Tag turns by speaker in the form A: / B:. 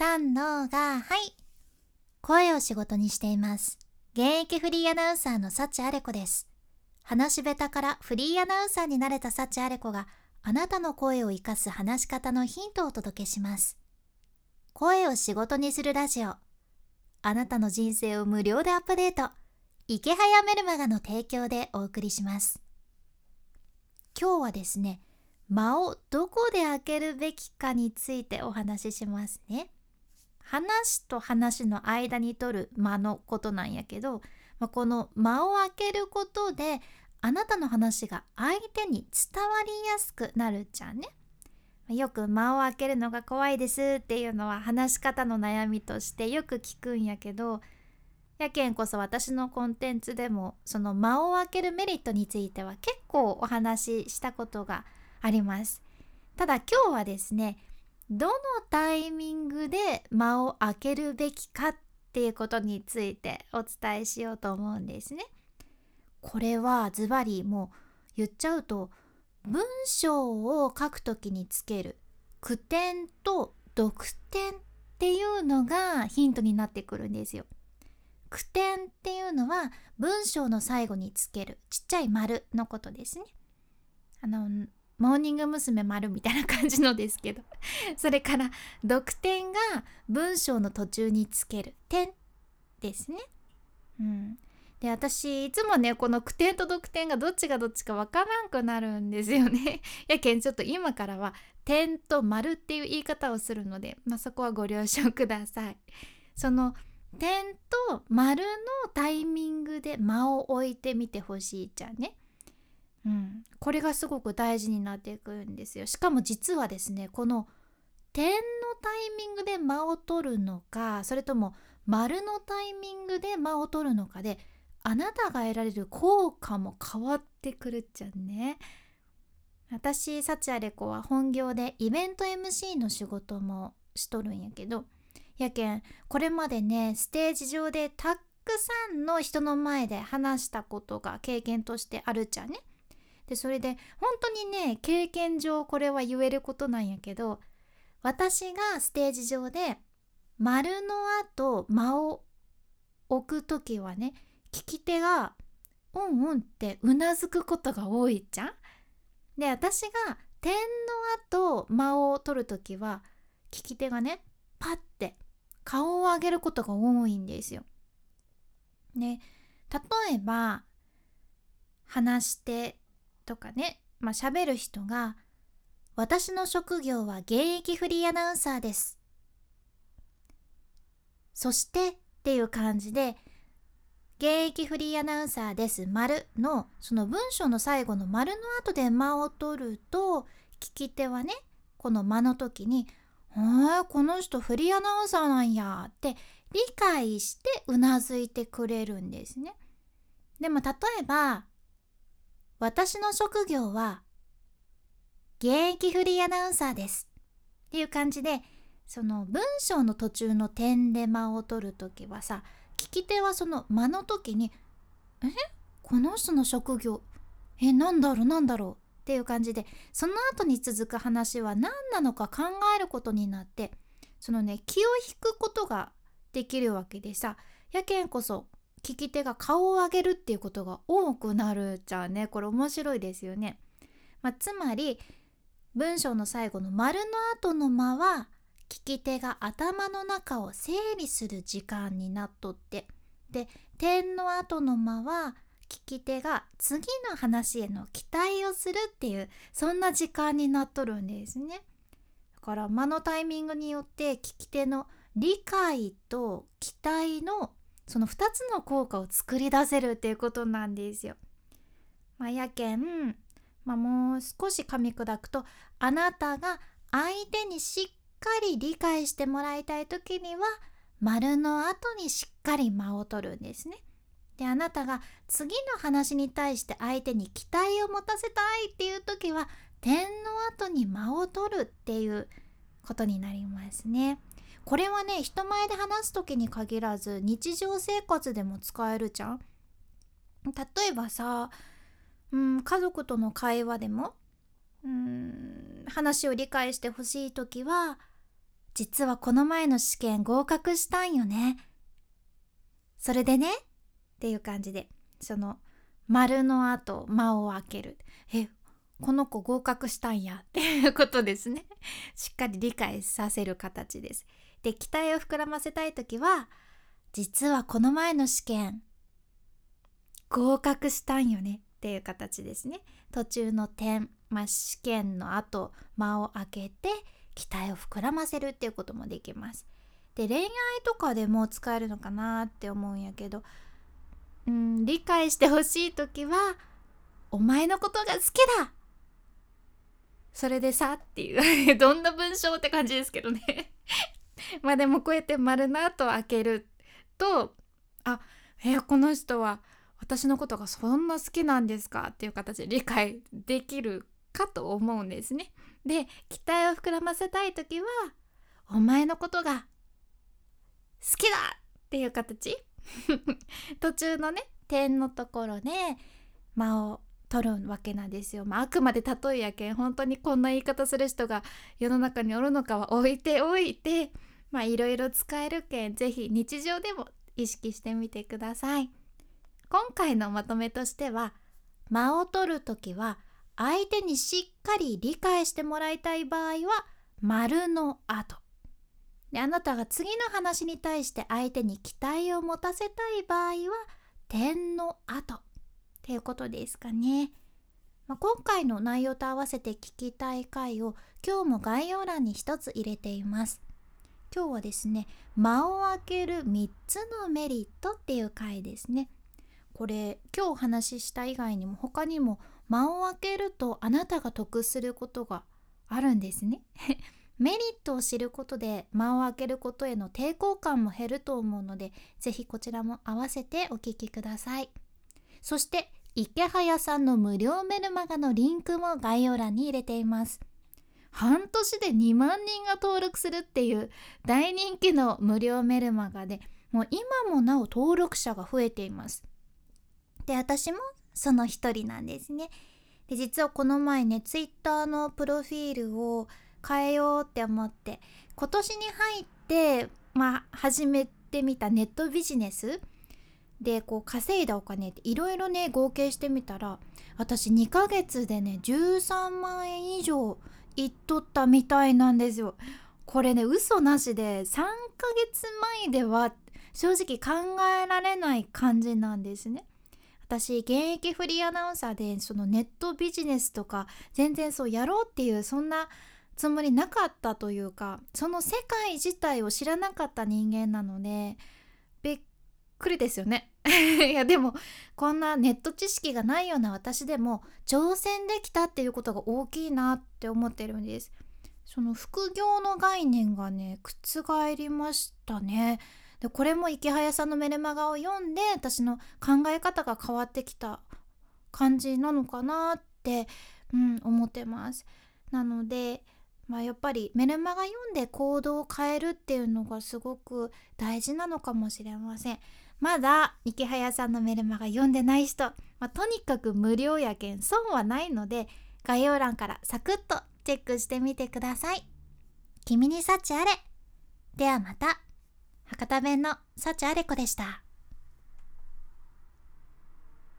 A: 三のがはい。声を仕事にしています。現役フリーアナウンサーの幸あれ子です。話し下手からフリーアナウンサーになれた幸あれ子があなたの声を生かす話し方のヒントをお届けします。声を仕事にするラジオ。あなたの人生を無料でアップデート。池早メルマガの提供でお送りします。今日はですね間をどこで開けるべきかについてお話ししますね。話と話の間に取る間のことなんやけど、まあ、この間を開けることであなたの話が相手に伝わりやすくなるじゃんね。よく間を開けるのが怖いですっていうのは話し方の悩みとしてよく聞くんやけどやけんこそ私のコンテンツでもその間を開けるメリットについては結構お話ししたことがあります。ただ今日はですねどのタイミングで間を開けるべきかっていうことについてお伝えしようと思うんですね。これはズバリもう言っちゃうと文章を書くときにつける句点と読点っていうのがヒントになってくるんですよ。句点っていうのは文章の最後につけるちっちゃい丸のことですね。あのモーニング娘。丸みたいな感じのですけど それから読点が文章の途中につける点ですね。うん、で私いつもねこの句点と読点がどっちがどっちかわからんくなるんですよね。やけんちょっと今からは点と丸っていう言い方をするので、まあ、そこはご了承ください。その点と丸のタイミングで間を置いてみてほしいじゃんね。うん、これがすごく大事になっていくんですよ。しかも実はですねこの点のタイミングで間を取るのかそれとも丸のタイミングで間を取るのかであなたが得られる効果も変わってくるっちゃね。私幸あれ子は本業でイベント MC の仕事もしとるんやけどやけんこれまでねステージ上でたくさんの人の前で話したことが経験としてあるっちゃね。でそれで本当にね経験上これは言えることなんやけど私がステージ上で丸の後間を置く時はね聞き手が「うんうん」ってうなずくことが多いじゃん。で私が点の後間を取る時は聞き手がねパッて顔を上げることが多いんですよ。ね例えば話してとかねまあ喋る人が「私の職業は現役フリーアナウンサーです」そしてっていう感じで現役フリーアナウンサーです丸のその文章の最後の丸の後で間を取ると聞き手はねこの間の時に「あこの人フリーアナウンサーなんや」って理解してうなずいてくれるんですね。でも例えば「私の職業は現役フリーアナウンサーです」っていう感じでその文章の途中の点で間を取る時はさ聞き手はその間の時に「え？この人の職業えなんだろうなんだろう」っていう感じでその後に続く話は何なのか考えることになってそのね気を引くことができるわけでさやけんこそ聞き手が顔を上げるっていうことが多くなるじゃあねこれ面白いですよね。まあ、つまり文章の最後の丸の後の間は聞き手が頭の中を整理する時間になっとってで点の後の間は聞き手が次の話への期待をするっていうそんな時間になっとるんですね。だから間のタイミングによって聞き手の理解と期待のその2つの効果を作り出せるっていうことなんですよ。まあ、やけん、まあ、もう少し噛み砕くとあなたが相手にしっかり理解してもらいたい時には丸の後にしっかり間を取るんですね。であなたが次の話に対して相手に期待を持たせたいっていう時は点の後に間を取るっていうことになりますね。これはね人前で話す時に限らず日常生活でも使えるじゃん。例えばさ、うん、家族との会話でもうん話を理解してほしい時は実はこの前の試験合格したんよね。それでねっていう感じでその丸の後間を開ける。えこの子合格したんや。っていうことですね。しっかり理解させる形です。で期待を膨らませたい時は実はこの前の試験合格したんよねっていう形ですね途中の点、まあ、試験の後間を開けて期待を膨らませるっていうこともできますで恋愛とかでも使えるのかなって思うんやけどうん理解してほしい時は「お前のことが好きだ!」それでさっていう どんな文章って感じですけどね まあでもこうやって丸の後開けるとあえこの人は私のことがそんな好きなんですかっていう形で理解できるかと思うんですね。で期待を膨らませたい時は「お前のことが好きだ!」っていう形 途中のね点のところで間を取るわけなんですよ。まあ、あくまで例えやけん本当にこんな言い方する人が世の中におるのかは置いておいてまあいろいろ使えるけん是非日常でも意識してみてください。今回のまとめとしては間を取る時は相手にしっかり理解してもらいたい場合は丸の後であなたが次の話に対して相手に期待を持たせたい場合は点の後っていうことですかね。まあ、今回の内容と合わせて聞きたい回を今日も概要欄に一つ入れています。今日はですね間を空ける3つのメリットっていう回ですね。これ今日お話しした以外にも他にも間を空けるとあなたが得することがあるんですね。メリットを知ることで間を空けることへの抵抗感も減ると思うので是非こちらも合わせてお聞きくださいそして池早さんの無料メルマガのリンクも概要欄に入れています半年で2万人が登録するっていう大人気の無料メルマガでもう今もなお登録者が増えています。で私もその一人なんですね。で実はこの前ねツイッターのプロフィールを変えようって思って今年に入ってまあ始めてみたネットビジネス。でこう稼いだお金っていろいろね合計してみたら私2ヶ月でね13万円以上いっとったみたいなんですよ。これね嘘なしで3ヶ月前では正直考えられない感じなんですね。私現役フリーアナウンサーでそのネットビジネスとか全然そうやろうっていうそんなつもりなかったというかその世界自体を知らなかった人間なのでびっくりですよね。いやでもこんなネット知識がないような私でも挑戦できたっていうことが大きいなって思ってるんです。その副業の概念がね覆りましたね。でこれも池早さんのメルマガを読んで私の考え方が変わってきた感じなのかなって、うん、思ってます。なのでまあ、やっぱりメルマガ読んで行動を変えるっていうのがすごく大事なのかもしれません。まだ池早さんのメルマガ読んでない人、まあ、とにかく無料やけん損はないので概要欄からサクッとチェックしてみてください。君に幸あれ。ではまた。博多弁の幸あれ子でした。